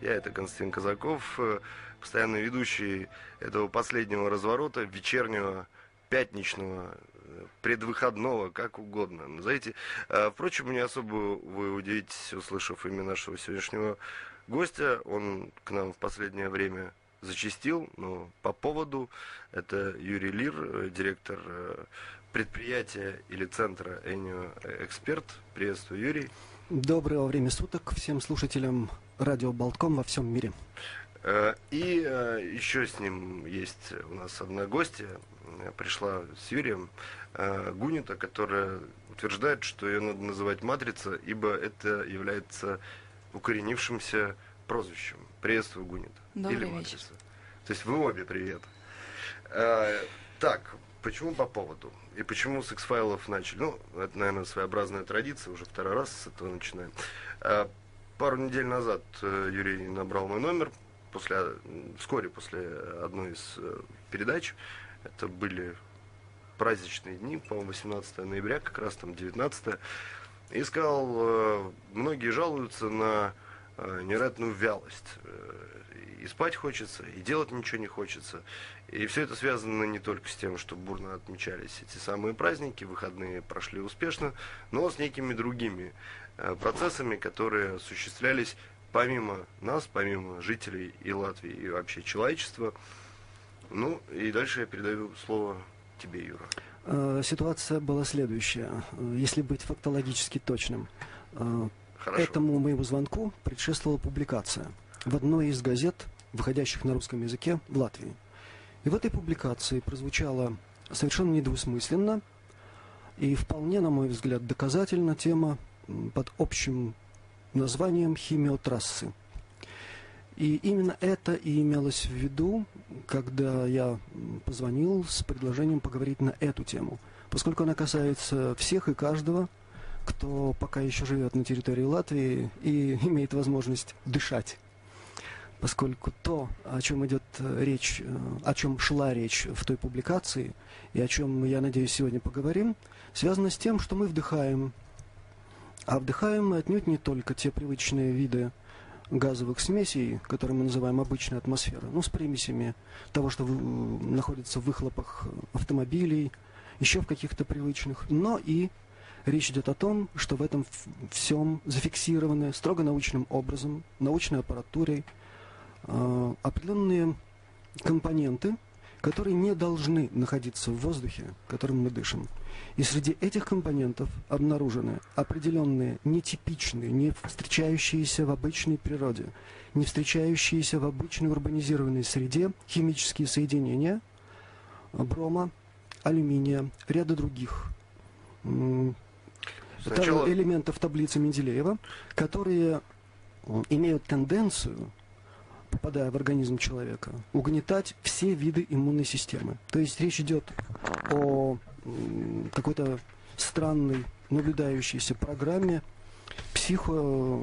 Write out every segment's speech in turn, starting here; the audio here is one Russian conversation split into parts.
Я это Константин Казаков, э, постоянный ведущий этого последнего разворота, вечернего, пятничного, э, предвыходного, как угодно. Назовите. Э, Впрочем, не особо вы удивитесь, услышав имя нашего сегодняшнего гостя. Он к нам в последнее время зачастил, но по поводу это Юрий Лир, э, директор предприятия или центра Энио Эксперт. Приветствую, Юрий. Доброго время суток всем слушателям радио Болтком во всем мире. Э, И э, еще с ним есть у нас одна гостья, пришла с Юрием э, Гунита, которая утверждает, что ее надо называть матрица, ибо это является укоренившимся прозвищем. Приветствую, Гунита. Добрый Или вечер. матрица. То есть вы обе привет. Так, почему по поводу? И почему с X-файлов начали? Ну, это, наверное, своеобразная традиция, уже второй раз с этого начинаем. Э, Пару недель назад э, Юрий набрал мой номер, после, м, вскоре после одной из э, передач. Это были праздничные дни, по-моему, 18 ноября, как раз там 19 И сказал, э, многие жалуются на э, невероятную вялость. И спать хочется, и делать ничего не хочется. И все это связано не только с тем, что бурно отмечались эти самые праздники, выходные прошли успешно, но с некими другими э, процессами, которые осуществлялись помимо нас, помимо жителей и Латвии, и вообще человечества. Ну, и дальше я передаю слово тебе, Юра. Э, Ситуация была следующая, э, если быть фактологически точным. Хорошо. Этому моему звонку предшествовала публикация в одной из газет, выходящих на русском языке в Латвии. И в этой публикации прозвучала совершенно недвусмысленно и вполне, на мой взгляд, доказательно тема под общим названием химиотрассы. И именно это и имелось в виду, когда я позвонил с предложением поговорить на эту тему, поскольку она касается всех и каждого, кто пока еще живет на территории Латвии и имеет возможность дышать. Поскольку то, о чем идет э, речь, э, о чем шла речь в той публикации, и о чем, я надеюсь, сегодня поговорим, связано с тем, что мы вдыхаем. А вдыхаем мы отнюдь не только те привычные виды газовых смесей, которые мы называем обычной атмосферой, ну, с примесями того, что находится в выхлопах автомобилей, еще в каких-то привычных, но и речь идет о том, что в этом всем зафиксированы строго научным образом, научной аппаратурой, определенные компоненты, которые не должны находиться в воздухе, которым мы дышим. И среди этих компонентов обнаружены определенные нетипичные, не встречающиеся в обычной природе, не встречающиеся в обычной урбанизированной среде химические соединения брома, алюминия, ряда других Сначала- элементов таблицы Менделеева, которые имеют тенденцию, попадая в организм человека, угнетать все виды иммунной системы. То есть речь идет о какой-то странной наблюдающейся программе психо,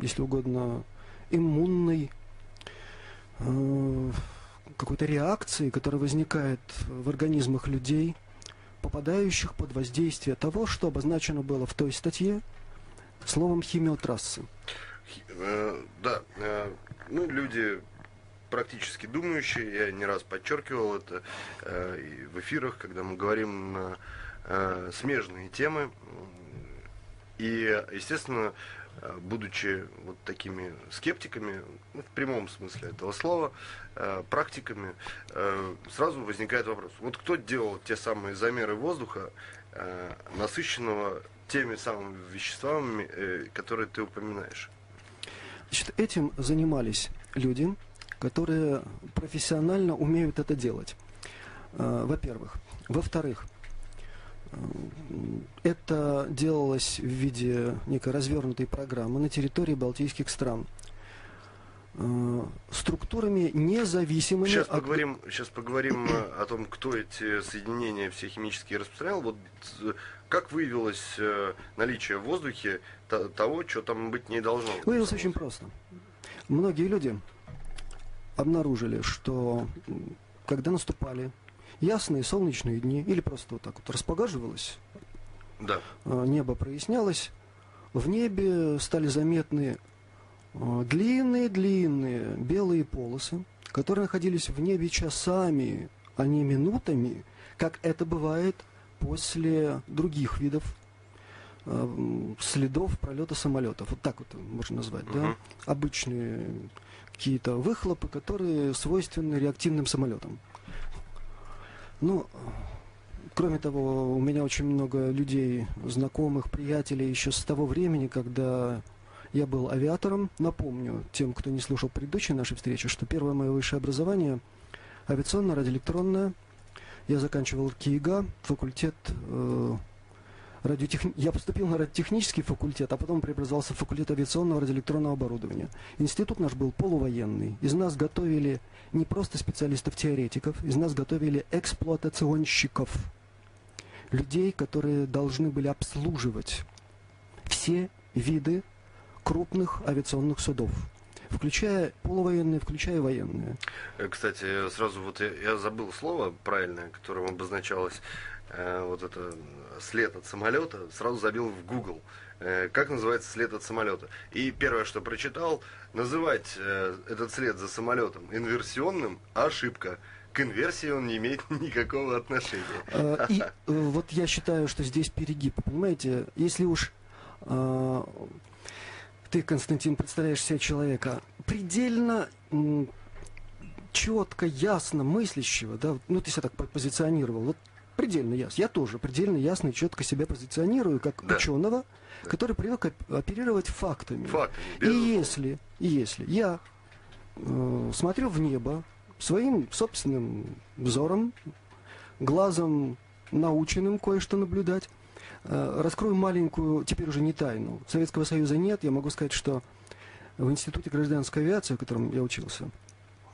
если угодно, иммунной э, какой-то реакции, которая возникает в организмах людей, попадающих под воздействие того, что обозначено было в той статье словом химиотрассы. Хи- э, Да, э, ну, люди практически думающие, я не раз подчеркивал это э, и в эфирах, когда мы говорим на э, смежные темы. И, естественно, э, будучи вот такими скептиками, ну, в прямом смысле этого слова, э, практиками, э, сразу возникает вопрос. Вот кто делал те самые замеры воздуха, э, насыщенного теми самыми веществами, э, которые ты упоминаешь? Значит, этим занимались люди, которые профессионально умеют это делать. Э, Во-первых. Во-вторых, э, это делалось в виде некой развернутой программы на территории балтийских стран структурами независимыми Сейчас от- поговорим, сейчас поговорим э, о том, кто эти соединения все химические распространял. Вот э, как выявилось э, наличие в воздухе то- того, что там быть не должно? Выявилось очень просто. Многие люди обнаружили, что когда наступали ясные солнечные дни, или просто вот так вот распогаживалось, Да. э, небо прояснялось, в небе стали заметны длинные-длинные белые полосы, которые находились в небе часами, а не минутами, как это бывает после других видов э, следов пролета самолетов. Вот так вот можно назвать, uh-huh. да? Обычные какие-то выхлопы, которые свойственны реактивным самолетам. Ну, кроме того, у меня очень много людей, знакомых, приятелей еще с того времени, когда я был авиатором. Напомню тем, кто не слушал предыдущие наши встречи, что первое мое высшее образование авиационное, радиоэлектронное. Я заканчивал КИИГА, факультет э, радиотех... Я поступил на радиотехнический факультет, а потом преобразовался в факультет авиационного радиоэлектронного оборудования. Институт наш был полувоенный. Из нас готовили не просто специалистов-теоретиков, из нас готовили эксплуатационщиков. Людей, которые должны были обслуживать все виды крупных авиационных судов включая полувоенные, включая военные. Э, кстати, сразу вот я, я забыл слово правильное, которым обозначалось э, вот это след от самолета, сразу забил в Google. Э, как называется след от самолета? И первое, что прочитал, называть э, этот след за самолетом инверсионным – ошибка к инверсии он не имеет никакого отношения. Э, и вот я считаю, что здесь перегиб. Понимаете, если уж ты, Константин, представляешь себе человека предельно четко, ясно мыслящего, да, ну ты себя так позиционировал, вот предельно ясно. Я тоже предельно ясно и четко себя позиционирую как да. ученого, да. который привык оперировать фактами. Фактами, и если, и если я э, смотрю в небо своим собственным взором, глазом наученным кое-что наблюдать, раскрою маленькую, теперь уже не тайну. Советского Союза нет. Я могу сказать, что в Институте гражданской авиации, в котором я учился,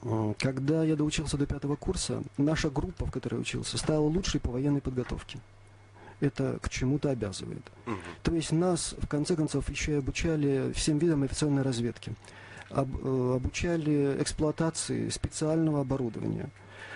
э, когда я доучился до пятого курса, наша группа, в которой я учился, стала лучшей по военной подготовке. Это к чему-то обязывает. Угу. То есть нас, в конце концов, еще и обучали всем видам авиационной разведки. Об, э, обучали эксплуатации специального оборудования.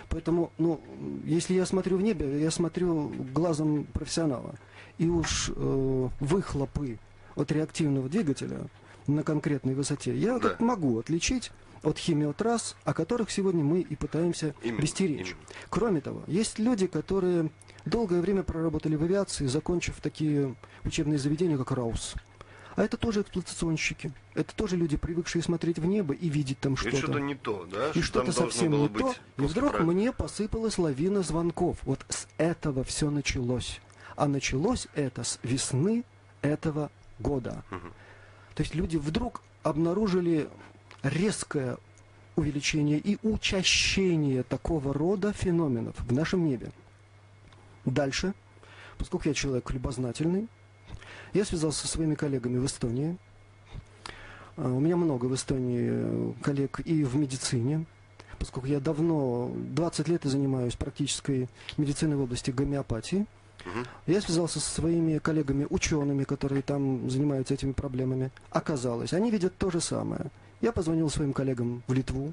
Поэтому, ну, если я смотрю в небе, я смотрю глазом профессионала и уж э, выхлопы от реактивного двигателя на конкретной высоте я да. могу отличить от химиотрасс, о которых сегодня мы и пытаемся именно, беречь. Именно. Кроме того, есть люди, которые долгое время проработали в авиации, закончив такие учебные заведения, как РАУС. А это тоже эксплуатационщики. Это тоже люди, привыкшие смотреть в небо и видеть там что-то. И что-то не то, да? И что-то совсем не то. И вдруг правильно. мне посыпалась лавина звонков. Вот с этого все началось. А началось это с весны этого года. Угу. То есть люди вдруг обнаружили резкое увеличение и учащение такого рода феноменов в нашем небе. Дальше, поскольку я человек любознательный, я связался со своими коллегами в Эстонии. А, у меня много в Эстонии коллег и в медицине, поскольку я давно, 20 лет занимаюсь практической медициной в области гомеопатии – я связался со своими коллегами, учеными, которые там занимаются этими проблемами. Оказалось, они видят то же самое. Я позвонил своим коллегам в Литву,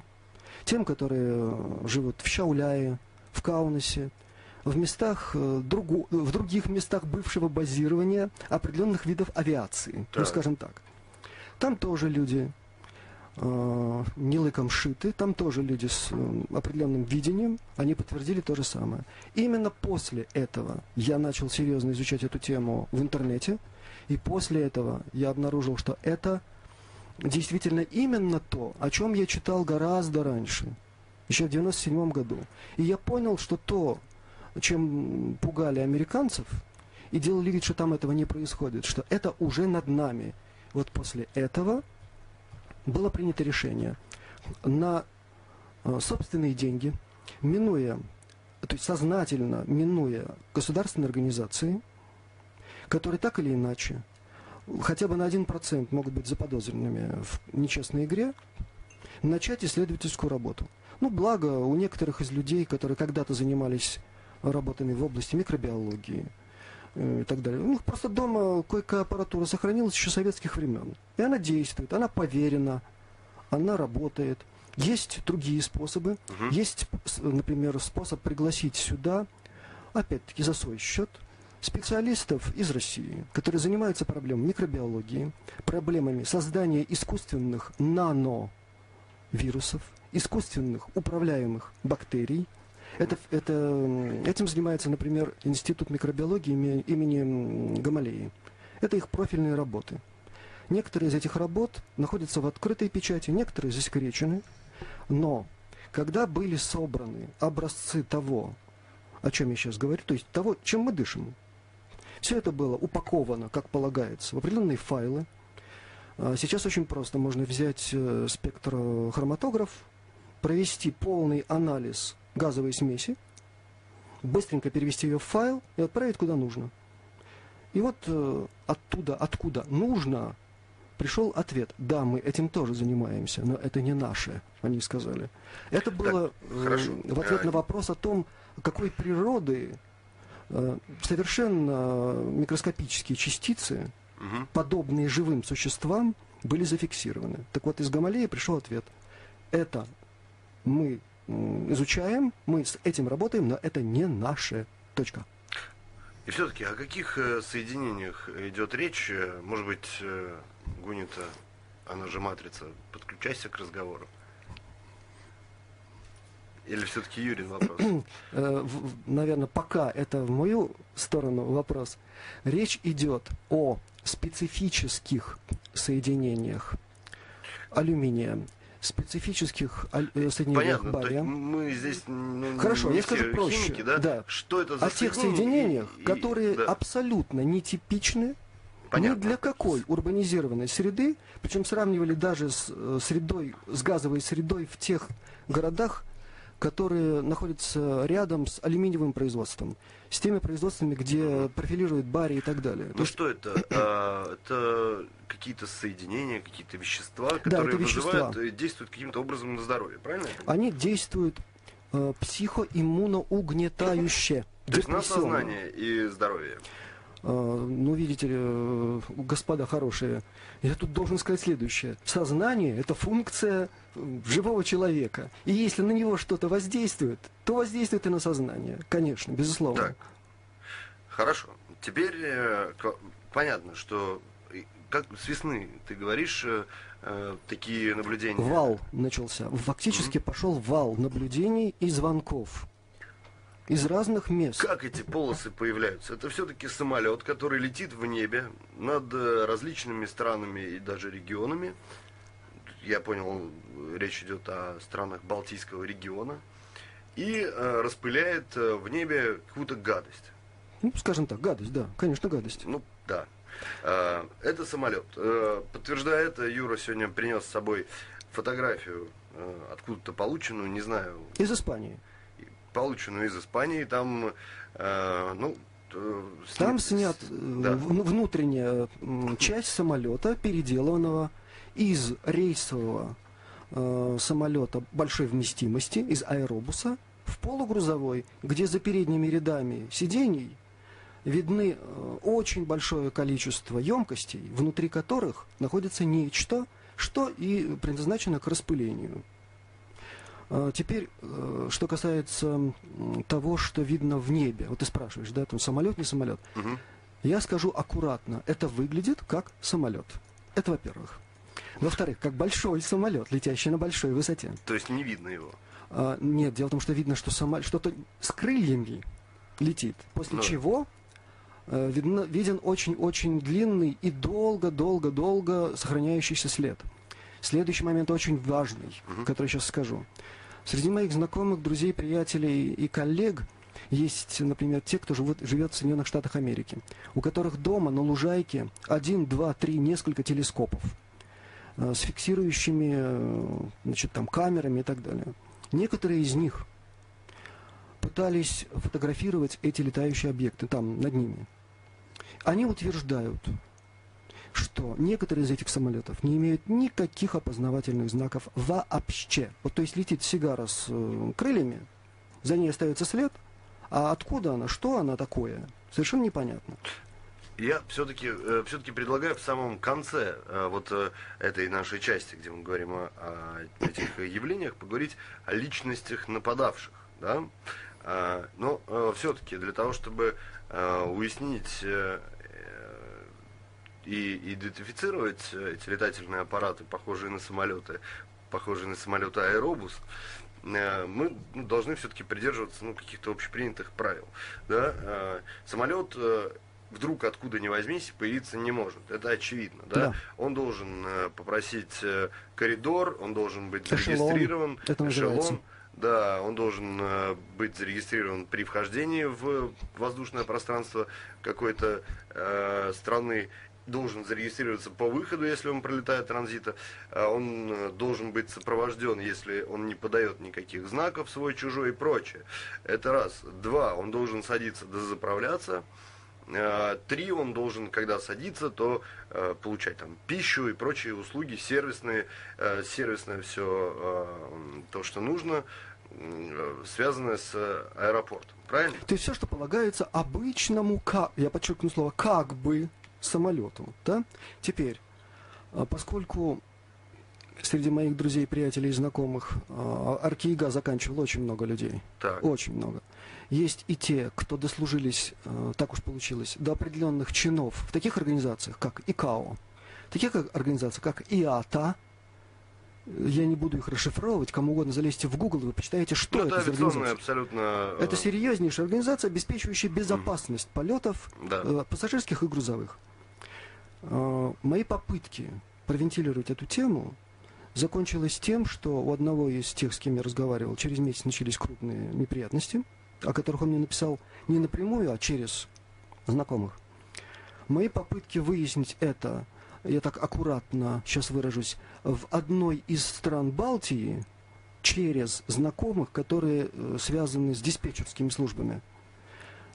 тем, которые э, живут в Шауляе, в Каунасе, в местах, э, другу, в других местах бывшего базирования определенных видов авиации, ну, так. ну скажем так. Там тоже люди э, не лыком шиты, там тоже люди с э, определенным видением, они подтвердили то же самое. Именно после этого я начал серьезно изучать эту тему в интернете, и после этого я обнаружил, что это действительно именно то, о чем я читал гораздо раньше, еще в 97 году. И я понял, что то, чем пугали американцев, и делали вид, что там этого не происходит, что это уже над нами. Вот после этого было принято решение на э, собственные деньги, минуя, то есть сознательно минуя государственные организации, которые так или иначе хотя бы на 1% могут быть заподозренными в нечестной игре, начать исследовательскую работу. Ну, благо, у некоторых из людей, которые когда-то занимались работами в области микробиологии, и так далее. У них просто дома кое-какая аппаратура сохранилась еще советских времен. И она действует, она поверена, она работает. Есть другие способы. Угу. Есть, например, способ пригласить сюда, опять-таки за свой счет, специалистов из России, которые занимаются проблемами микробиологии, проблемами создания искусственных нановирусов, искусственных управляемых бактерий. Это, это, этим занимается, например, Институт микробиологии имени Гамалеи. Это их профильные работы. Некоторые из этих работ находятся в открытой печати, некоторые засекречены. Но когда были собраны образцы того, о чем я сейчас говорю, то есть того, чем мы дышим, все это было упаковано, как полагается, в определенные файлы. А сейчас очень просто. Можно взять э, спектрохроматограф, провести полный анализ газовой смеси, быстренько перевести ее в файл и отправить куда нужно. И вот э, оттуда, откуда нужно, пришел ответ. Да, мы этим тоже занимаемся, но это не наше, они сказали. Это было так, э, в ответ на вопрос о том, какой природы Э, совершенно микроскопические частицы, угу. подобные живым существам, были зафиксированы. Так вот, из Гамалеи пришел ответ. Это мы изучаем, мы с этим работаем, но это не наше. Точка. И все-таки о каких э, соединениях идет речь? Э, может быть, Гунита, она же матрица, подключайся к разговору. Или все-таки Юрий вопрос? Э, Наверное, пока это в мою сторону вопрос. Речь идет о специфических соединениях алюминия, специфических э, соединениях Понятно, бария. мы здесь ну, Хорошо, я скажу проще. Химики, да? Да. Что это за О тех соединениях, и, которые да. абсолютно нетипичны Понятно. Ни для какой урбанизированной среды, причем сравнивали даже с э, средой, с газовой средой в тех городах, которые находятся рядом с алюминиевым производством, с теми производствами, где профилируют бари и так далее. Ну что это? А, это какие-то соединения, какие-то вещества, которые да, вызывают, вещества. действуют каким-то образом на здоровье, правильно? Они действуют э, психоиммуноугнетающе. То есть на сознание и здоровье. А, ну, видите ли, э, господа хорошие, я тут должен сказать следующее. Сознание – это функция э, живого человека. И если на него что-то воздействует, то воздействует и на сознание. Конечно, безусловно. Так. Хорошо. Теперь э, понятно, что как с весны ты говоришь э, такие наблюдения. Вал начался. Фактически mm-hmm. пошел вал наблюдений и звонков из разных мест. Как эти полосы появляются? Это все-таки самолет, который летит в небе над э, различными странами и даже регионами. Я понял, речь идет о странах Балтийского региона. И э, распыляет э, в небе какую-то гадость. Ну, скажем так, гадость, да, конечно, гадость. Ну, да. Э, это самолет. Э, подтверждая это, Юра сегодня принес с собой фотографию, э, откуда-то полученную, не знаю. Из Испании полученную из Испании. Там, э, ну, там снят э, да. внутренняя часть самолета, переделанного из рейсового э, самолета большой вместимости, из аэробуса, в полугрузовой, где за передними рядами сидений видны э, очень большое количество емкостей, внутри которых находится нечто, что и предназначено к распылению. А, теперь, э, что касается того, что видно в небе. Вот ты спрашиваешь, да, там самолет, не самолет. Угу. Я скажу аккуратно, это выглядит как самолет. Это во-первых. Во-вторых, как большой самолет, летящий на большой высоте. То есть не видно его? А, нет, дело в том, что видно, что самолет, что-то с крыльями летит. После ну. чего э, видно, виден очень-очень длинный и долго-долго-долго сохраняющийся след. Следующий момент очень важный, угу. который сейчас скажу. Среди моих знакомых, друзей, приятелей и коллег есть, например, те, кто живут, живет в Соединенных Штатах Америки, у которых дома на лужайке один, два, три, несколько телескопов э, с фиксирующими э, значит, там, камерами и так далее. Некоторые из них пытались фотографировать эти летающие объекты там, над ними. Они утверждают, что некоторые из этих самолетов не имеют никаких опознавательных знаков вообще. Вот то есть летит сигара с э, крыльями, за ней остается след, а откуда она, что она такое, совершенно непонятно. Я все-таки э, все-таки предлагаю в самом конце э, вот э, этой нашей части, где мы говорим о, о этих явлениях, поговорить о личностях нападавших. Да? Но все-таки для того, чтобы уяснить и идентифицировать эти летательные аппараты, похожие на самолеты, похожие на самолеты Аэробус, мы ну, должны все-таки придерживаться ну, каких-то общепринятых правил. Да? Самолет вдруг откуда ни возьмись появиться не может. Это очевидно. Да? Да. Он должен попросить коридор, он должен быть зарегистрирован, эшелон. Это эшелон да, он должен э, быть зарегистрирован при вхождении в воздушное пространство какой-то э, страны должен зарегистрироваться по выходу, если он пролетает транзита. Э, он э, должен быть сопровожден, если он не подает никаких знаков свой-чужой и прочее. Это раз. Два. Он должен садиться дозаправляться. Э, три, он должен, когда садиться, то э, получать там пищу и прочие услуги, сервисные, э, сервисное все то, что нужно, связанное с аэропортом. Правильно? То есть все, что полагается обычному, как, я подчеркну слово, как бы самолету. Да? Теперь, поскольку среди моих друзей, приятелей и знакомых Аркиига заканчивал очень много людей. Так. Очень много. Есть и те, кто дослужились, э, так уж получилось, до определенных чинов в таких организациях, как ИКАО, таких организациях, как ИАТА, я не буду их расшифровывать, кому угодно залезьте в Google, и вы почитаете, что ну, это, это за организация. абсолютно... Э, это серьезнейшая организация, обеспечивающая безопасность mm. полетов да. э, пассажирских и грузовых. Э, мои попытки провентилировать эту тему закончилось тем, что у одного из тех, с кем я разговаривал, через месяц начались крупные неприятности – о которых он мне написал не напрямую, а через знакомых. Мои попытки выяснить это, я так аккуратно сейчас выражусь, в одной из стран Балтии через знакомых, которые э, связаны с диспетчерскими службами,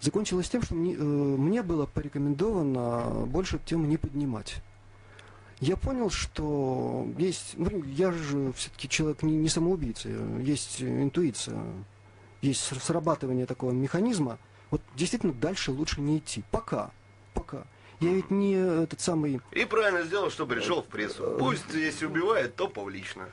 закончилось тем, что мне, э, мне было порекомендовано больше эту тему не поднимать. Я понял, что есть... Ну, я же все-таки человек не, не самоубийца, есть интуиция есть срабатывание такого механизма, вот действительно дальше лучше не идти. Пока. Пока. Я ведь не этот самый... И правильно сделал, что пришел в прессу. Пусть если убивает, то публично.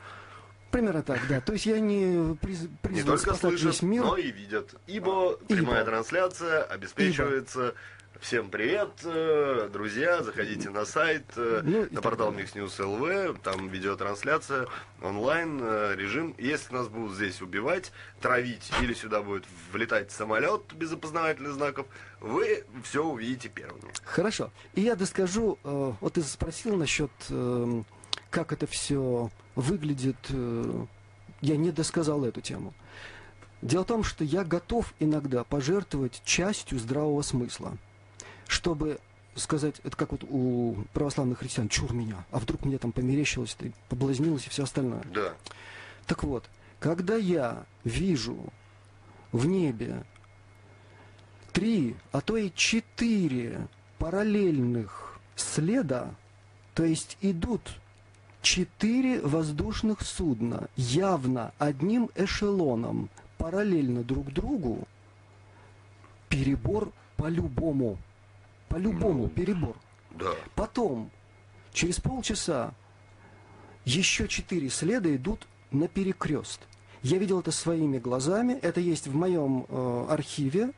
Примерно так, да. То есть я не приз, призван Не только слышат, весь мир. но и видят. Ибо прямая Ибо. трансляция обеспечивается Ибо. Всем привет, э, друзья, заходите на сайт, э, ну, на портал Mixnews LV, там видеотрансляция, онлайн э, режим. Если нас будут здесь убивать, травить или сюда будет влетать самолет без опознавательных знаков, вы все увидите первыми. Хорошо. И я доскажу, вот ты спросил насчет, как это все выглядит, я не досказал эту тему. Дело в том, что я готов иногда пожертвовать частью здравого смысла чтобы сказать, это как вот у православных христиан, чур меня, а вдруг мне там померещилось, ты поблазнилось и все остальное. Да. Так вот, когда я вижу в небе три, а то и четыре параллельных следа, то есть идут четыре воздушных судна, явно одним эшелоном, параллельно друг другу, перебор по-любому по-любому перебор. Да. Потом, через полчаса, еще четыре следа идут на перекрест. Я видел это своими глазами, это есть в моем э, архиве,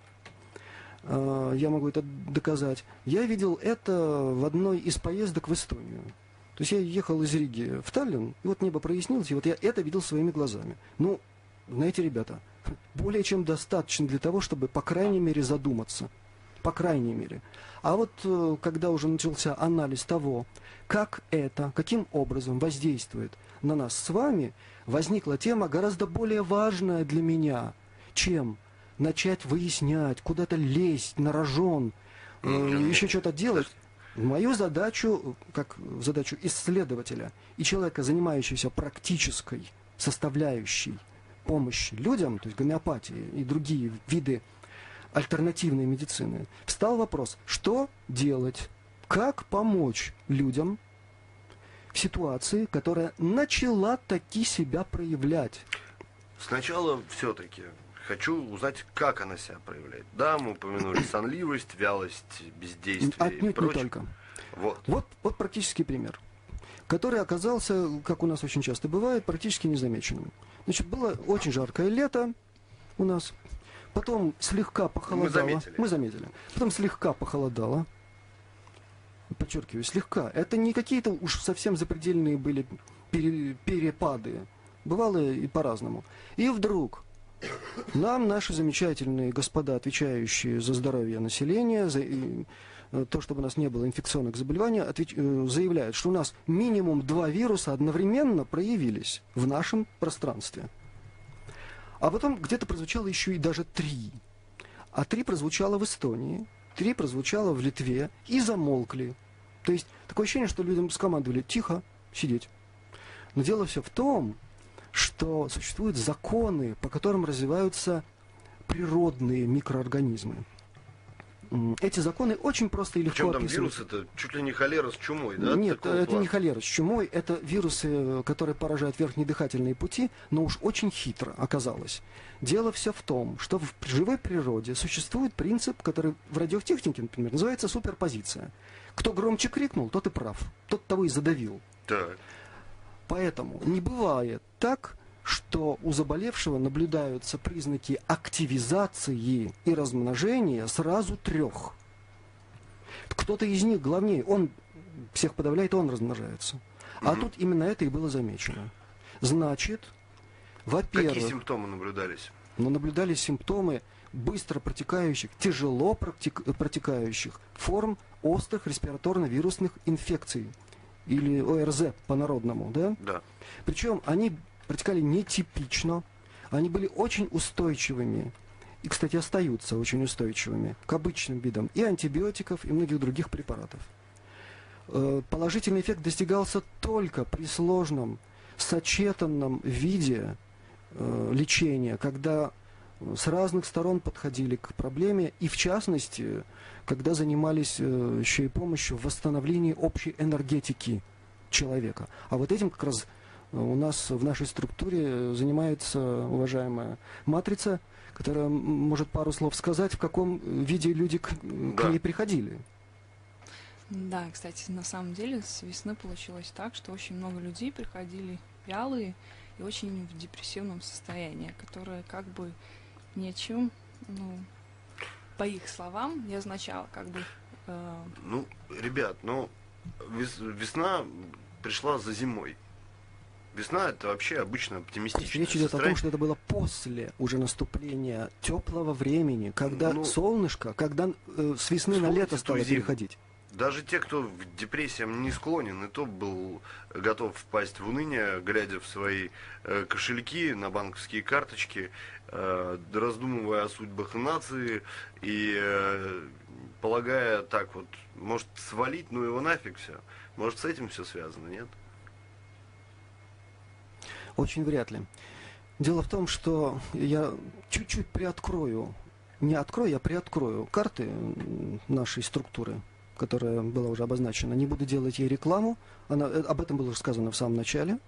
э, я могу это доказать. Я видел это в одной из поездок в Эстонию. То есть я ехал из Риги в Таллин, и вот небо прояснилось, и вот я это видел своими глазами. Ну, знаете, ребята, более чем достаточно для того, чтобы, по крайней мере, задуматься. По крайней мере. А вот э, когда уже начался анализ того, как это, каким образом воздействует на нас с вами, возникла тема гораздо более важная для меня, чем начать выяснять, куда-то лезть на рожон, э, еще что-то делать. Мою задачу, как задачу исследователя и человека, занимающегося практической составляющей помощи людям, то есть гомеопатии и другие виды альтернативной медицины, встал вопрос, что делать, как помочь людям в ситуации, которая начала таки себя проявлять. Сначала все-таки хочу узнать, как она себя проявляет. Да, мы упомянули сонливость, вялость, бездействие Отнюдь и прочее. не только. Вот. вот. Вот практический пример, который оказался, как у нас очень часто бывает, практически незамеченным. Значит, было очень жаркое лето у нас, потом слегка похолодало. заметили. Мы заметили. Потом слегка похолодало. Подчеркиваю, слегка. Это не какие-то уж совсем запредельные были пере- перепады. Бывало и по-разному. И вдруг нам наши замечательные господа, отвечающие за здоровье населения, за э, то, чтобы у нас не было инфекционных заболеваний, э, заявляют, что у нас минимум два вируса одновременно проявились в нашем пространстве. А потом где-то прозвучало еще и даже три. А три прозвучало в Эстонии, три прозвучало в Литве и замолкли. То есть такое ощущение, что людям скомандовали тихо сидеть. Но дело все в том, что существуют законы, по которым развиваются природные микроорганизмы. Эти законы очень просто и легко Причем там описываются. вирус это чуть ли не холера с чумой, да? Нет, Такого это не плана? холера с чумой, это вирусы, которые поражают верхние дыхательные пути, но уж очень хитро оказалось. Дело все в том, что в живой природе существует принцип, который в радиотехнике, например, называется суперпозиция. Кто громче крикнул, тот и прав, тот того и задавил. Так. Поэтому не бывает так, что у заболевшего наблюдаются признаки активизации и размножения сразу трех. Кто-то из них главнее, он всех подавляет, он размножается. А Мгм. тут именно это и было замечено. Значит, Какие во-первых, симптомы наблюдались? но наблюдались симптомы быстро протекающих, тяжело протек- протекающих форм острых респираторно-вирусных инфекций или ОРЗ по-народному, да? Да. Причем они протекали нетипично, они были очень устойчивыми. И, кстати, остаются очень устойчивыми к обычным видам и антибиотиков, и многих других препаратов. Э, Положительный эффект достигался только при сложном, сочетанном виде э, лечения, когда э, с разных сторон подходили к проблеме, и в частности, когда занимались еще и помощью в восстановлении общей энергетики человека. А вот этим как раз у нас в нашей структуре занимается уважаемая матрица, которая может пару слов сказать, в каком виде люди к, к Да. ней приходили. Да, кстати, на самом деле с весны получилось так, что очень много людей приходили вялые и очень в депрессивном состоянии, которые как бы ни о чем, ну, по их словам, не означало как бы э, Ну, ребят, ну, вес- весна пришла за зимой. Весна это вообще обычно оптимистичное речь идет о том, что это было после уже наступления теплого времени, когда Ну, солнышко, когда э, с весны на лето стало зиму. переходить. Даже те, кто к депрессиям не склонен, и то был готов впасть в уныние, глядя в свои э, кошельки, на банковские карточки, э, раздумывая о судьбах нации и э, полагая так вот, может свалить, ну его нафиг все. Может с этим все связано, нет? Очень вряд ли. Дело в том, что я чуть-чуть приоткрою, не открою, я приоткрою карты нашей структуры, которая была уже обозначена. Не буду делать ей рекламу, она, э, об этом было уже сказано в самом начале.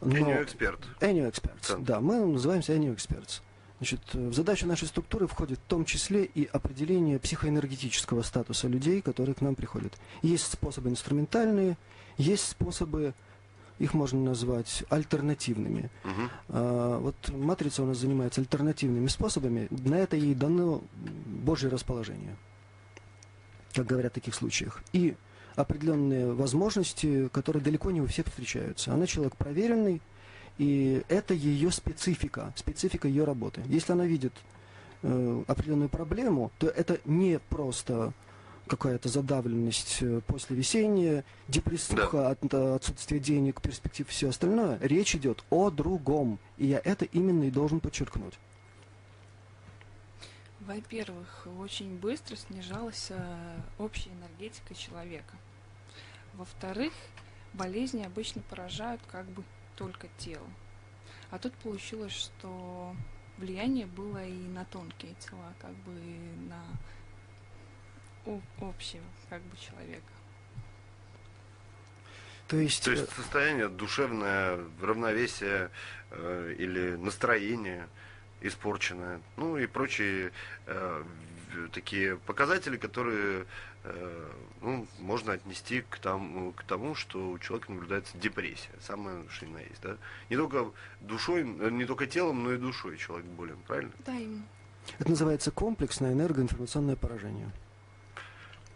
Но- не эксперт. Annual Experts. Центр. Да, мы называемся Annual Experts. Значит, э, в задачу нашей структуры входит в том числе и определение психоэнергетического статуса людей, которые к нам приходят. Есть способы инструментальные, есть способы, их можно назвать альтернативными. А, вот матрица у нас занимается альтернативными способами. На это ей дано Божье расположение, как говорят в таких случаях. И определенные возможности, которые далеко не у всех встречаются. Она человек проверенный, и это ее специфика, специфика ее работы. Если она видит э, определенную проблему, то это не просто какая-то задавленность э, после весеннего, депрессуха от э, отсутствия денег, перспектив и все остальное. Речь идет о другом. И я это именно и должен подчеркнуть. Во-первых, очень быстро снижалась э, общая энергетика человека. Во-вторых, болезни обычно поражают как бы только тело. А тут получилось, что влияние было и на тонкие тела, как бы на общего как бы человека. То есть, То э, есть состояние душевное, равновесие э, или настроение испорченное, ну и прочие э, такие показатели, которые э, ну, можно отнести к тому, к тому, что у человека наблюдается депрессия, самое что ни на есть, да? Не только душой, э, не только телом, но и душой человек болен, правильно? Да, именно. Это называется комплексное энергоинформационное поражение.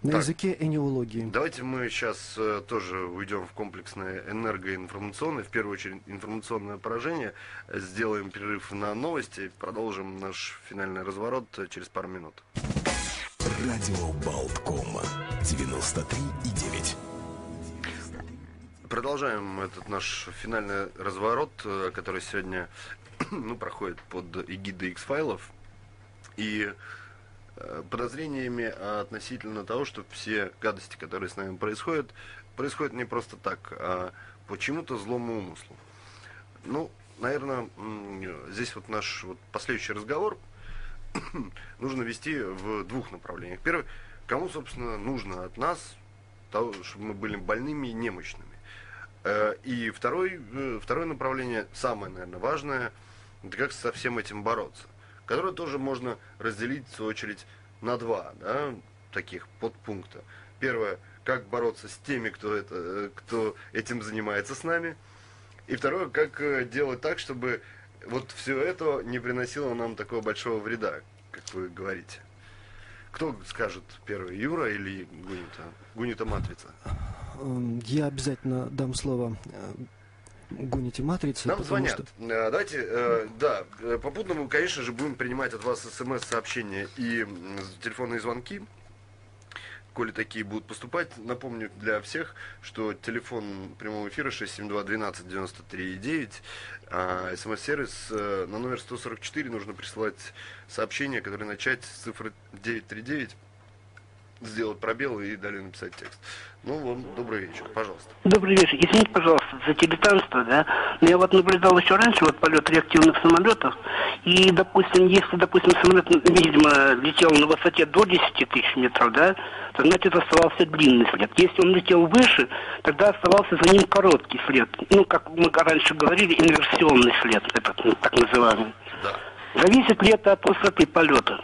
На Так. языке энеологии. Давайте мы сейчас э, тоже уйдем в комплексное энергоинформационное, в первую очередь информационное поражение. Сделаем перерыв на новости, продолжим наш финальный разворот э, через пару минут. Радио Болткома. 93,9. Продолжаем этот наш финальный разворот, э, который сегодня ну, проходит под эгидой X-файлов. И подозрениями относительно того, что все гадости, которые с нами происходят, происходят не просто так, а по чему-то злому умыслу. Ну, наверное, здесь вот наш вот последующий разговор нужно вести в двух направлениях. Первый, кому, собственно, нужно от нас, того, чтобы мы были больными и немощными. Э, И второй, э, второе направление, самое, наверное, важное, это как со всем этим бороться. Которое тоже можно разделить, в свою очередь, на два да, таких подпункта. Первое, как бороться с теми, кто, это, э, кто этим занимается с нами. И второе, как э, делать так, чтобы вот все это не приносило нам такого большого вреда, как вы говорите. Кто скажет первый, Юра или Гунита? Гунита Матрица. Эм, Я обязательно дам слово Гуните Матрицы. Нам звонят. что- Э, Давайте, э, да, э, попутно мы, конечно же, будем принимать от вас смс-сообщения и телефонные звонки, коли такие будут поступать. Напомню для всех, что телефон прямого эфира 672-12-93-9, а смс-сервис э, на номер 144 нужно присылать сообщение, которое начать с цифры 939, сделать пробел и далее написать текст. Ну, вам добрый вечер, пожалуйста. Добрый вечер. Извините, пожалуйста, за дилетантство, да, но я вот наблюдал еще раньше вот полет реактивных самолетов, и, допустим, если, допустим, самолет, видимо, летел на высоте до 10 тысяч метров, да, то, значит, оставался длинный след. Если он летел выше, тогда оставался за ним короткий след. Ну, как мы раньше говорили, инверсионный след, этот, так называемый. Да. Зависит ли это от высоты полета?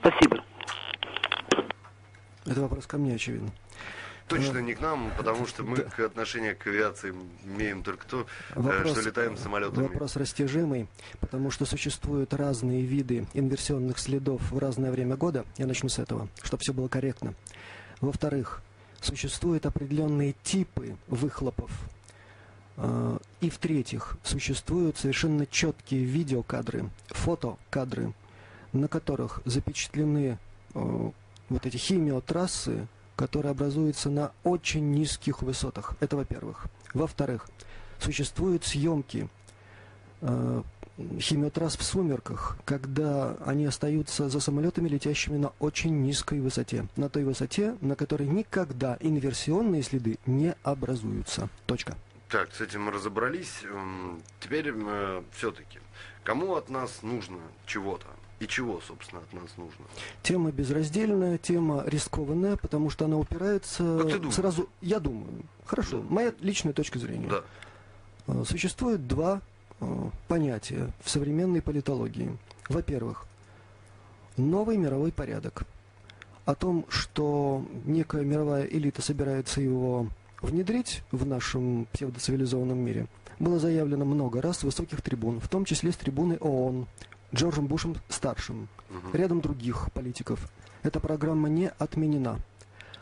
Спасибо. Это вопрос ко мне, очевидно. Точно не к нам, потому что мы к отношению к авиации имеем только то, э, Вопрос- что летаем самолетами. Вопрос растяжимый, потому что существуют разные виды инверсионных следов в разное время года. Я начну с этого, чтобы все было корректно. Во-вторых, существуют определенные типы выхлопов. А, И в-третьих, существуют совершенно четкие видеокадры, фотокадры, на которых запечатлены э, вот эти химиотрассы, которые образуются на очень низких высотах. Это во-первых. Во-вторых, существуют съемки э, химиотрасс в сумерках, когда они остаются за самолетами, летящими на очень низкой высоте. На той высоте, на которой никогда инверсионные следы не образуются. Точка. Так, с этим мы разобрались. Теперь все-таки, кому от нас нужно чего-то? И чего, собственно, от нас нужно? Тема безраздельная, тема рискованная, потому что она упирается Как ты думаешь? сразу. Я думаю. Хорошо, Да. моя личная точка зрения. Да. Э, Существует два э, понятия в современной политологии. Во-первых, новый мировой порядок. О том, что некая мировая элита собирается его внедрить в нашем псевдоцивилизованном мире, было заявлено много раз с высоких трибун, в том числе с трибуны ООН, Джорджем Бушем старшим, Мгм. рядом других политиков. Эта программа не отменена.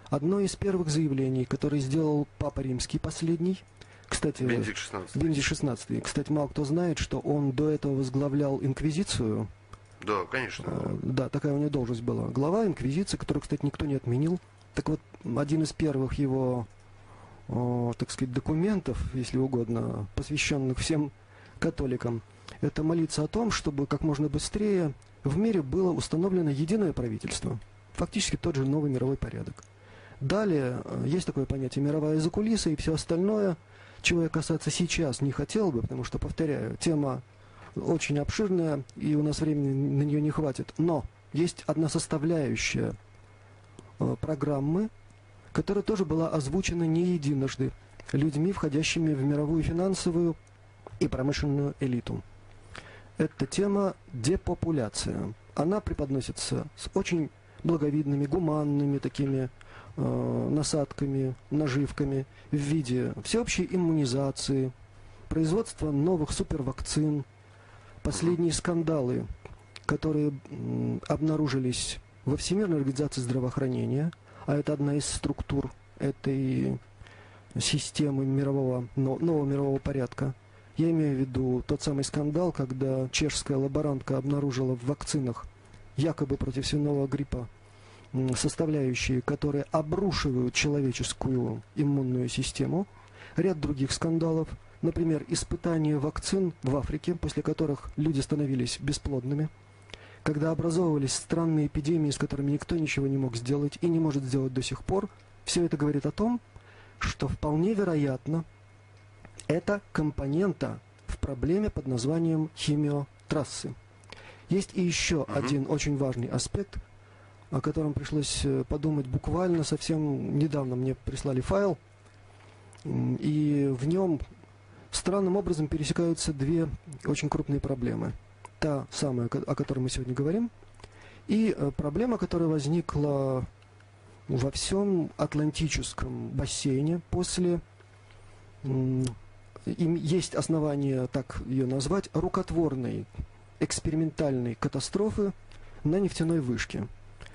Одно из первых заявлений, которое сделал Папа Римский последний, кстати, Бенедикт 16. Бенедикт XVI. Кстати, мало кто знает, что он до этого возглавлял Инквизицию. Да, конечно. Э, Да, такая у него должность была. Глава Инквизиции, которую, кстати, никто не отменил. Так вот, один из первых его, о, так сказать, документов, если угодно, посвященных всем католикам, это молиться о том, чтобы как можно быстрее в мире было установлено единое правительство. Фактически тот же новый мировой порядок. Далее э, есть такое понятие мировая закулиса и все остальное, чего я касаться сейчас не хотел бы, потому что, повторяю, тема очень обширная, и у нас времени на нее не хватит. Но есть одна составляющая э, программы, которая тоже была озвучена не единожды людьми, входящими в мировую финансовую и промышленную элиту. Это тема депопуляция. Она преподносится с очень благовидными, гуманными такими э, насадками, наживками в виде всеобщей иммунизации, производства новых супервакцин, последние скандалы, которые обнаружились во Всемирной организации здравоохранения, а это одна из структур этой системы мирового, нового мирового порядка. Я имею в виду тот самый скандал, когда чешская лаборантка обнаружила в вакцинах якобы против свиного гриппа составляющие, которые обрушивают человеческую иммунную систему. Ряд других скандалов. Например, испытания вакцин в Африке, после которых люди становились бесплодными. Когда образовывались странные эпидемии, с которыми никто ничего не мог сделать и не может сделать до сих пор, все это говорит о том, что вполне вероятно, это компонента в проблеме под названием химиотрассы. Есть и еще угу. один очень важный аспект, о котором пришлось э, подумать буквально совсем недавно. Мне прислали файл, и в нем странным образом пересекаются две очень крупные проблемы. Та самая, о которой мы сегодня говорим, и э, проблема, которая возникла во всем Атлантическом бассейне после им есть основания так ее назвать, рукотворной экспериментальной катастрофы на нефтяной вышке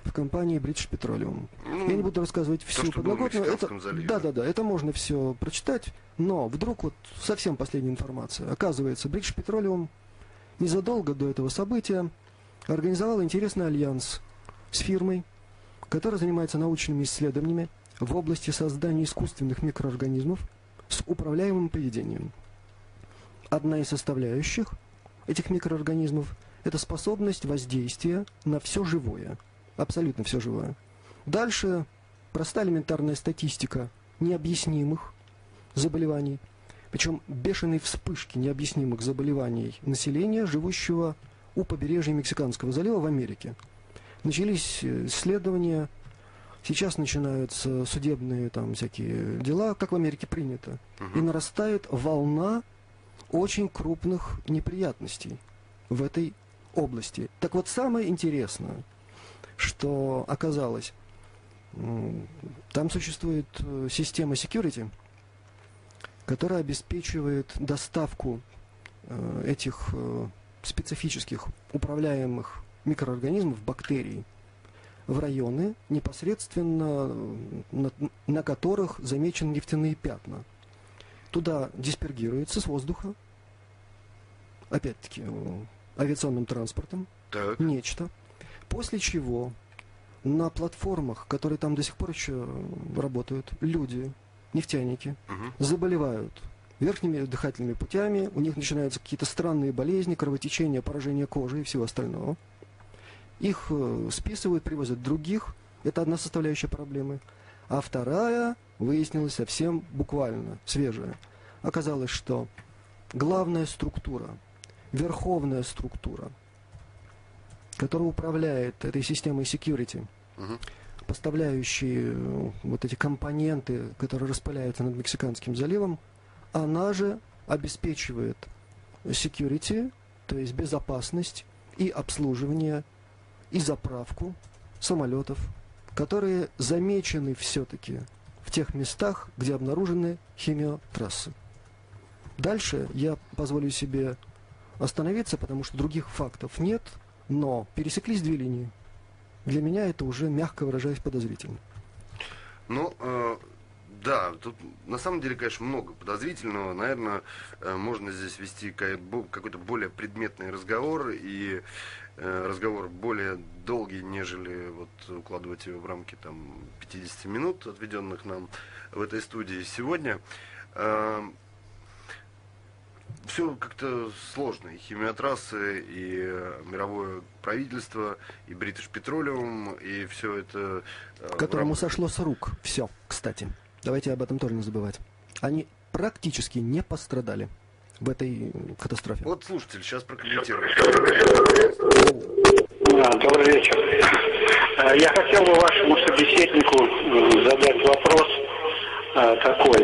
в компании British Petroleum. Ну, Я не буду рассказывать всю подноготную. Это, да, да, да, это можно все прочитать, но вдруг вот совсем последняя информация. Оказывается, British Petroleum незадолго до этого события организовал интересный альянс с фирмой, которая занимается научными исследованиями в области создания искусственных микроорганизмов с управляемым поведением. Одна из составляющих этих микроорганизмов – это способность воздействия на все живое, абсолютно все живое. Дальше простая элементарная статистика необъяснимых заболеваний, причем бешеные вспышки необъяснимых заболеваний населения, живущего у побережья Мексиканского залива в Америке. Начались э, исследования Сейчас начинаются судебные там всякие дела, как в Америке принято. Угу. И нарастает волна очень крупных неприятностей в этой области. Так вот, самое интересное, что оказалось, там существует э, система security, которая обеспечивает доставку э, этих э, специфических управляемых микроорганизмов, бактерий, в районы, непосредственно на, на которых замечены нефтяные пятна. Туда диспергируется с воздуха, опять-таки, авиационным транспортом, так. нечто, после чего на платформах, которые там до сих пор еще работают, люди, нефтяники, угу. заболевают верхними дыхательными путями, у них начинаются какие-то странные болезни, кровотечение, поражение кожи и всего остального. Их э, списывают, привозят других. Это одна составляющая проблемы. А вторая выяснилась совсем буквально, свежая. Оказалось, что главная структура, верховная структура, которая управляет этой системой security, угу. поставляющие э, вот эти компоненты, которые распыляются над Мексиканским заливом, она же обеспечивает security, то есть безопасность и обслуживание и заправку самолетов, которые замечены все-таки в тех местах, где обнаружены химиотрассы. Дальше я позволю себе остановиться, потому что других фактов нет, но пересеклись две линии. Для меня это уже, мягко выражаясь, подозрительно. Ну, э, да, тут на самом деле, конечно, много подозрительного. Наверное, э, можно здесь вести какой-то более предметный разговор и разговор более долгий, нежели вот укладывать его в рамки там 50 минут, отведенных нам в этой студии сегодня. Э, Все как-то сложно. И химиотрассы, и мировое правительство, и British Petroleum, и все это... Э, Которому рам... сошло с рук все, кстати. Давайте об этом тоже не забывать. Они практически не пострадали в этой катастрофе. Вот слушатель сейчас прокомментирует. Добрый вечер. Э, я хотел бы вашему собеседнику э, задать вопрос э, такой.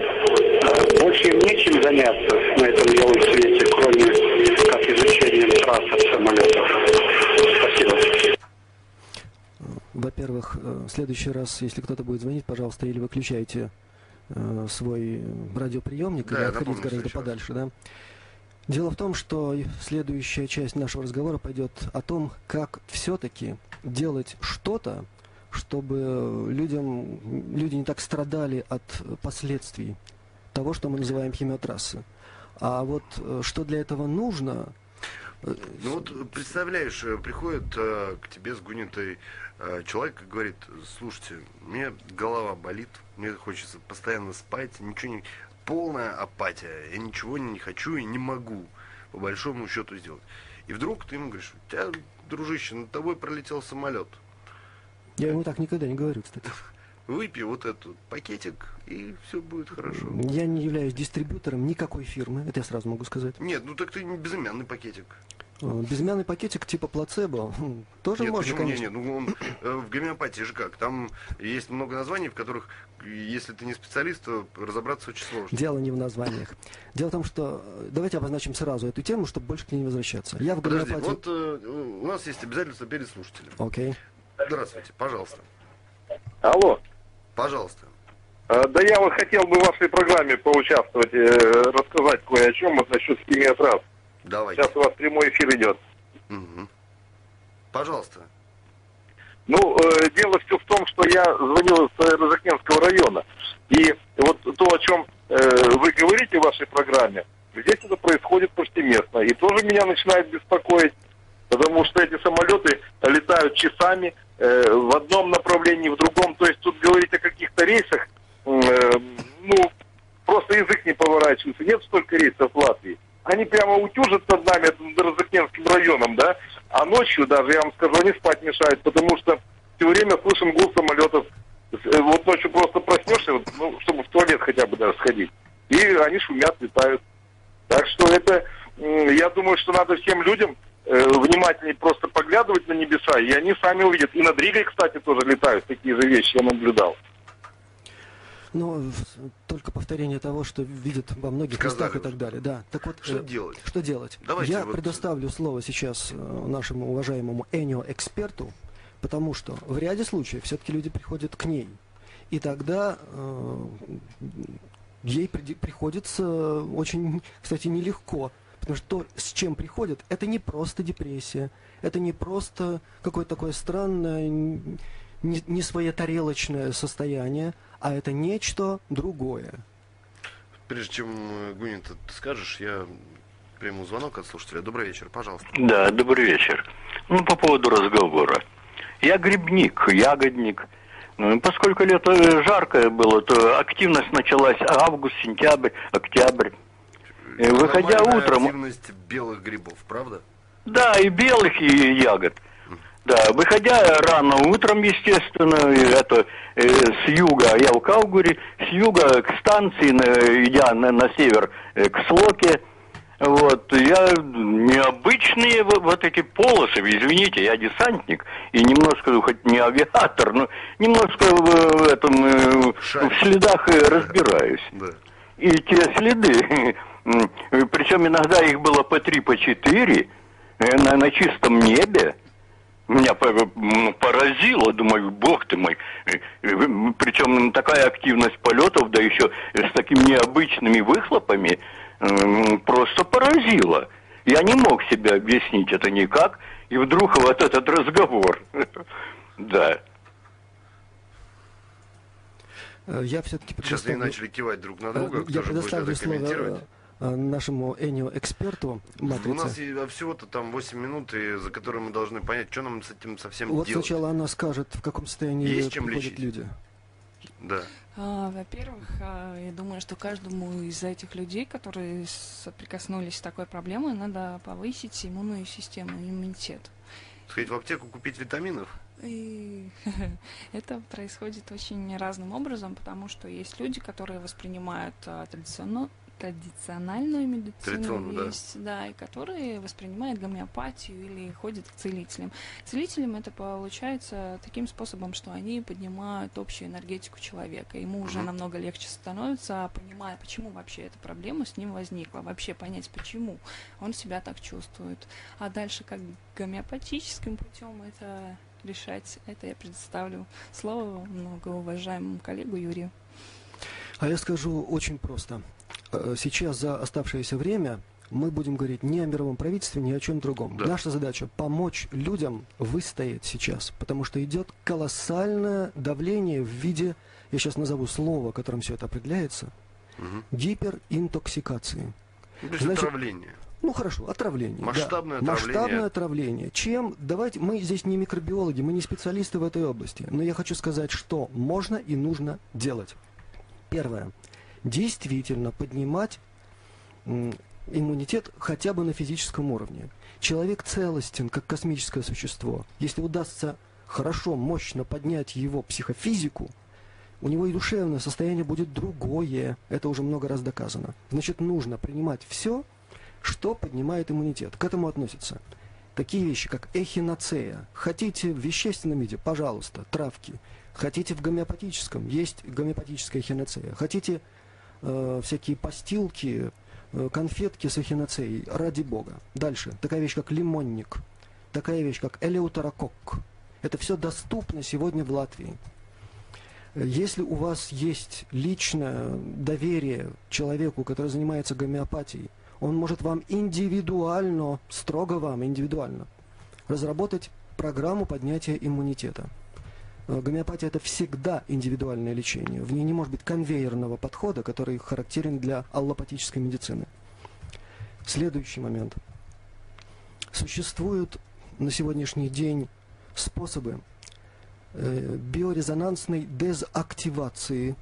Больше им нечем заняться на этом белом свете, кроме как изучением трасс самолетов. Спасибо. Во-первых, в следующий раз, если кто-то будет звонить, пожалуйста, или выключайте свой радиоприемник, да, или отходить гораздо подальше, да. Дело в том, что следующая часть нашего разговора пойдет о том, как все-таки делать что-то, чтобы людям, люди не так страдали от последствий того, что мы называем химиотрассы. А вот э, что для этого нужно, Ну вот представляешь, э, приходит э, к тебе с гунитой э, человек и говорит, слушайте, мне голова болит, мне хочется постоянно спать, ничего не... Полная апатия, я ничего не хочу и не могу по большому счету сделать. И вдруг ты ему говоришь, у тебя, дружище, над тобой пролетел самолет. я ему так никогда не говорю, кстати. Выпей вот этот пакетик, и все будет хорошо. Я не являюсь дистрибьютором никакой фирмы, это я сразу могу сказать. Нет, ну так ты не безымянный пакетик. Э, Безымянный пакетик типа плацебо хм, тоже Нет, можно, почему? Не, конечно. не, ну он, э, в гомеопатии же как? Там есть много названий, в которых, если ты не специалист, то разобраться очень сложно. Дело не в названиях. Дело в том, что э, давайте обозначим сразу эту тему, чтобы больше к ней не возвращаться. Я в Подожди, гомеопатии... вот э, у нас есть обязательства перед слушателем. Окей. Здравствуйте, пожалуйста. Алло. Пожалуйста. Да я вот хотел бы в вашей программе поучаствовать, рассказать кое о чем вот насчет химиотрасс. Давайте. Сейчас у вас прямой эфир идет. Мгм. Пожалуйста. Ну, э, дело все в том, что я звонил из Розыкненского района. И вот то, о чем э, вы говорите в вашей программе, здесь это происходит повсеместно. И тоже меня начинает беспокоить, потому что эти самолеты летают часами э, в одном направлении, в другом. То есть тут говорить о каких-то рейсах, э, ну, просто язык не поворачивается. Нет столько рейсов в Латвии. Они прямо утюжат над нами, над Розыкненским районом, да, а ночью даже, я вам скажу, они спать мешают, потому что все время слышим гул самолетов. Э, Вот ночью просто проснешься, ну, чтобы в туалет хотя бы даже сходить. И они шумят, летают. Так что это, я думаю, что надо всем людям э, внимательнее просто поглядывать на небеса, и они сами увидят. И над Ригой, кстати, тоже летают такие же вещи, я наблюдал. В- только повторение того, что видят во многих Сказали местах и так далее. Да. Так вот, Что э, делать? Что делать? Давайте Я вот- предоставлю слово сейчас э, нашему уважаемому Энио-эксперту, потому что в ряде случаев все-таки люди приходят к ней. И тогда э, ей приходится очень, кстати, нелегко. Потому что то, с чем приходят, это не просто депрессия, это не просто какое-то такое странное, не, не своетарелочное состояние, а это нечто другое. Прежде чем, э, Гунин, ты скажешь, я приму звонок от слушателя. Добрый вечер, пожалуйста. Да, добрый вечер. Ну, по поводу разговора. Я грибник, ягодник. Ну, поскольку лето э, жаркое было, то активность началась август, сентябрь, октябрь. Э, Выходя утром, активность белых грибов, правда? да, и белых, и ягод. Да, выходя рано утром, естественно, это э, с юга, я в Каугуре, с юга к станции, на- идя на, на север э, к Слоке, вот, я необычные вот, вот эти полосы, извините, я десантник, и немножко, ну, хоть не авиатор, но немножко в, в этом, э, в следах э, разбираюсь. Да. И те следы, причем иногда их было по три, по четыре, э, на, на чистом небе, меня по- поразило, думаю, бог ты мой. Э, э, Причем такая активность полетов, да еще с такими необычными выхлопами, просто поразила. Я не мог себе объяснить это никак, и вдруг вот этот разговор. Да. Э, Я все-таки Сейчас они начали кивать друг на друга, Э, кто же будет это слово комментировать. Э, э, нашему Энио-эксперту У нас матрицы. и- а, всего-то там 8 минут, и за которые мы должны понять, что нам с этим совсем Вот делать. сначала она скажет, в каком состоянии Есть чем приходят лечить? люди. Да. А, Во-первых, а, я думаю, что каждому из этих людей, которые соприкоснулись с такой проблемой, надо повысить иммунную систему, иммунитет. Сходить в аптеку, купить витаминов. И это происходит очень разным образом, потому что есть люди, которые воспринимают а, традиционно- традициональную медицину, Традиционную, да. есть, да, и которые воспринимают гомеопатию или ходят к целителям. Целителям это получается таким способом, что они поднимают общую энергетику человека. Ему уже Мгм. намного легче становится, понимая, почему вообще эта проблема с ним возникла, вообще понять, почему он себя так чувствует. А дальше как гомеопатическим путем это решать, это я предоставлю слово многоуважаемому коллегу Юрию. А я скажу очень просто. Э, Сейчас за оставшееся время мы будем говорить не о мировом правительстве, ни о чем другом. Да. Наша задача помочь людям выстоять сейчас, потому что идет колоссальное давление в виде, я сейчас назову слово, которым все это определяется, Мгм. гиперинтоксикации. То есть Значит, отравление. Ну хорошо, отравление. да. Масштабное отравление. Масштабное отравление. Чем? Давайте, мы здесь не микробиологи, мы не специалисты в этой области. Но я хочу сказать, что можно и нужно делать. Первое. Действительно поднимать иммунитет хотя бы на физическом уровне. Человек целостен, как космическое существо. Если удастся хорошо, мощно поднять его психофизику, у него и душевное состояние будет другое. Это уже много раз доказано. Значит, нужно принимать все, что поднимает иммунитет. К этому относятся такие вещи, как эхиноцея. Хотите в вещественном виде, пожалуйста, травки. Хотите в гомеопатическом, есть гомеопатическая эхиноцея. Хотите э, всякие постилки, э, конфетки с эхиноцеей, ради бога. Дальше, такая вещь, как лимонник. Такая вещь, как элеутерококк. Это все доступно сегодня в Латвии. Если у вас есть личное доверие человеку, который занимается гомеопатией, он может вам индивидуально, строго вам индивидуально, разработать программу поднятия иммунитета. Э, Гомеопатия это всегда индивидуальное лечение. В ней не может быть конвейерного подхода, который характерен для аллопатической медицины. Следующий момент. Существуют на сегодняшний день способы э, биорезонансной дезактивации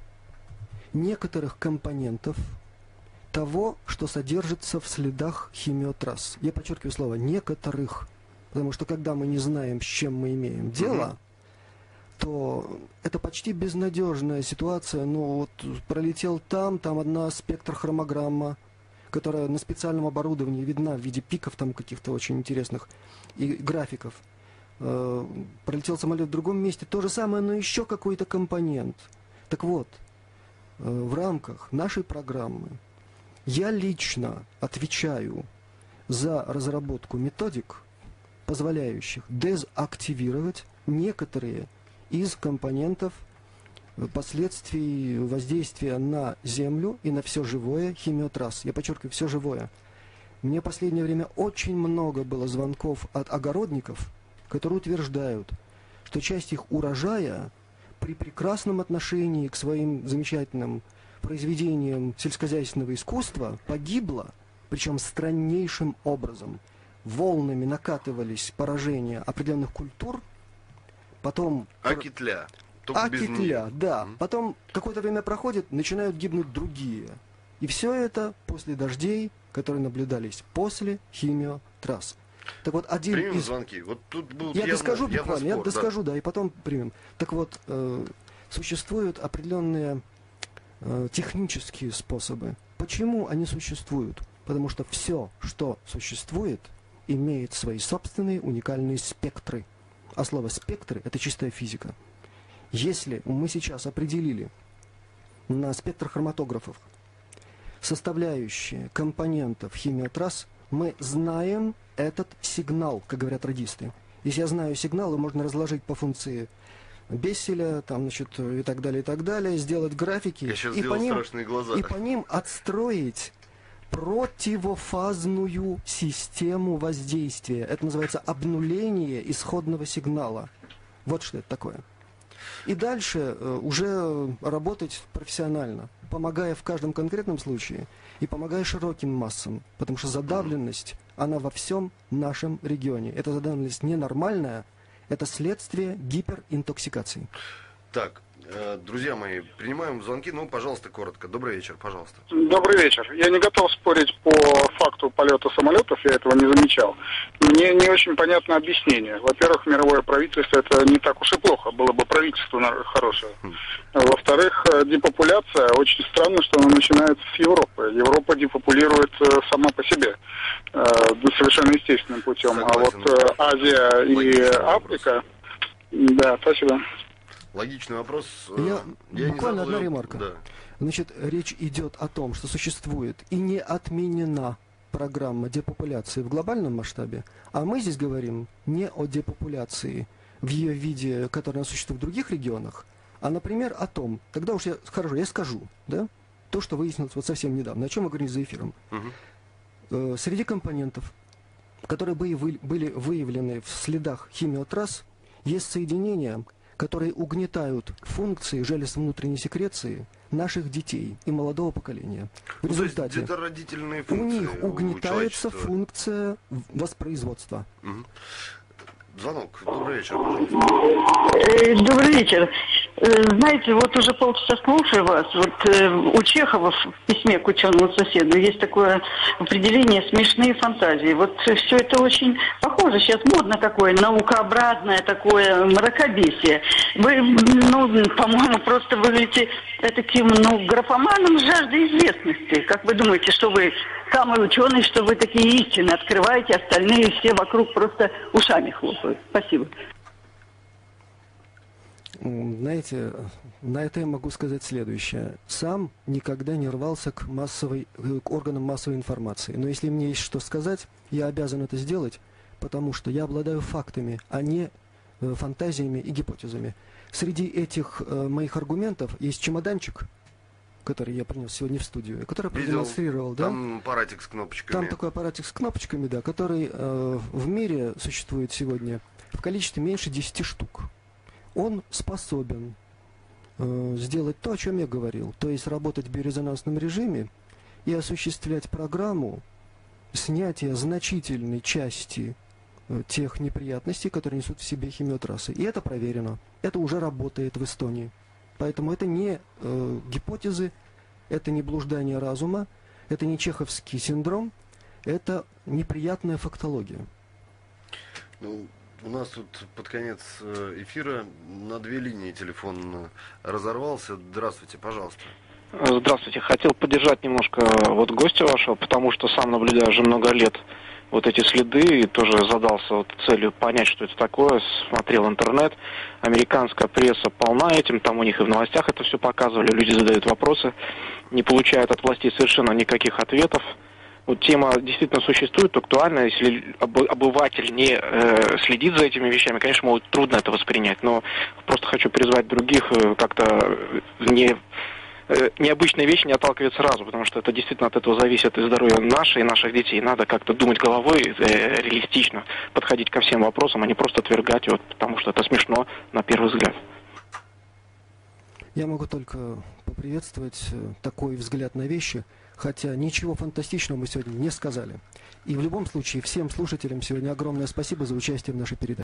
некоторых компонентов того, что содержится в следах химиотрасс. Я подчеркиваю слово «некоторых», потому что когда мы не знаем, с чем мы имеем дело, то это почти безнадежная ситуация. Ну вот пролетел там, там одна спектрохромограмма, которая на специальном оборудовании видна в виде пиков там каких-то очень интересных и графиков. Э, пролетел самолет в другом месте, то же самое, но еще какой-то компонент. Так вот, э, в рамках нашей программы я лично отвечаю за разработку методик, позволяющих дезактивировать некоторые из компонентов последствий воздействия на Землю и на все живое химиотрасс. Я подчеркиваю, все живое. Мне в последнее время очень много было звонков от огородников, которые утверждают, что часть их урожая при прекрасном отношении к своим замечательным произведениям сельскохозяйственного искусства погибла, причем страннейшим образом. Волнами накатывались поражения определенных культур, потом А китля? Только без Акитля, неё. да. Мгм. Потом какое-то время проходит, начинают гибнуть другие. И все это после дождей, которые наблюдались после химиотрасс. Так вот, один Примем из... звонки. Вот тут будут Я явно- доскажу явно буквально, я спор, да. доскажу, да. и потом примем. Так вот, э, существуют определенные э, технические способы. Почему они существуют? Потому что все, что существует, имеет свои собственные уникальные спектры. А слово спектры это чистая физика. Если мы сейчас определили на спектр хроматографов составляющие компонентов химиотрасс, мы знаем этот сигнал, как говорят радисты. Если я знаю сигналы, можно разложить по функции Бесселя, там, значит, и так далее, и так далее, сделать графики Я сейчас и, по ним, глаза. и по ним отстроить противофазную систему воздействия. Это называется обнуление исходного сигнала. Вот что это такое. И дальше э, уже работать профессионально, помогая в каждом конкретном случае и помогая широким массам, потому что задавленность, она во всем нашем регионе. Эта задавленность ненормальная, это следствие гиперинтоксикации. Так, друзья мои, принимаем звонки. Ну, пожалуйста, коротко. Добрый вечер, пожалуйста. Добрый вечер. Я не готов спорить по факту полета самолетов, я этого не замечал. Мне не очень понятно объяснение. Во-первых, мировое правительство это не так уж и плохо, было бы правительство хорошее. Во-вторых, э, депопуляция, очень странно, что она начинается с Европы. Европа депопулирует э, сама по себе, э, да, совершенно естественным путем. А Согласен. вот э, Азия и Африка, да, спасибо. Логичный вопрос. Э, Я- не буквально одна ремарка. Да. Значит, речь идет о том, что существует и не отменена программа депопуляции в глобальном масштабе, а мы здесь говорим не о депопуляции в ее виде, которая существует в других регионах, а, например, о том, тогда уж я, хорошо, я скажу, да, то, что выяснилось вот совсем недавно, о чем мы говорим за эфиром. Э, Среди компонентов, которые были выявлены в следах химиотрасс, есть соединения, которые угнетают функции желез внутренней секреции наших детей и молодого поколения. В Ну, то есть результате у них у угнетается человечества. функция воспроизводства. Мгм. Звонок. Добрый вечер, пожалуйста. Э, Добрый вечер. Э, Знаете, вот уже полчаса слушаю вас. Вот э, у Чехова в письме к ученому соседу есть такое определение «смешные фантазии». Вот все это очень похоже. Сейчас модно такое, наукообразное такое мракобесие. Вы, ну, по-моему, просто выглядите таким, ну, графоманом с жаждой известности. Как вы думаете, что вы самый ученый, что вы такие истины открываете, остальные все вокруг просто ушами хлопают? Спасибо. Знаете, на это я могу сказать следующее. Сам никогда не рвался к, массовой, э, к органам массовой информации. Но если мне есть что сказать, я обязан это сделать, потому что я обладаю фактами, а не э, фантазиями и гипотезами. Среди этих э, моих аргументов есть чемоданчик, который я принес сегодня в студию, который Видел, продемонстрировал. да? Там аппаратик с кнопочками. Там такой аппаратик с кнопочками, да, который э, в мире существует сегодня в количестве меньше 10 штук. Он способен э, сделать то, о чем я говорил, то есть работать в биорезонансном режиме и осуществлять программу снятия значительной части э, тех неприятностей, которые несут в себе химиотрассы. И это проверено. Это уже работает в Эстонии. Поэтому это не э, гипотезы, это не блуждание разума, это не чеховский синдром, это неприятная фактология. Ну, у нас тут под конец э, эфира на две линии телефон э, разорвался. Здравствуйте, пожалуйста. Здравствуйте. Хотел поддержать немножко вот гостя вашего, потому что сам наблюдаю уже много лет вот эти следы и тоже задался вот целью понять, что это такое. Смотрел интернет. Американская пресса полна этим, там у них и в новостях это все показывали. Люди задают вопросы, не получают от властей совершенно никаких ответов. Вот тема действительно существует, актуальна. Если об- обыватель не э, следит за этими вещами, конечно, может трудно это воспринять. Но просто хочу призвать других э, как-то э, не э, необычные вещи не отталкивать сразу, потому что это действительно от этого зависит и здоровье наше, и наших детей. Надо как-то думать головой, реалистично подходить ко всем вопросам, а не просто отвергать, вот, потому что это смешно на первый взгляд. Я могу только поприветствовать такой взгляд на вещи, хотя ничего фантастичного мы сегодня не сказали. И в любом случае всем слушателям сегодня огромное спасибо за участие в нашей передаче.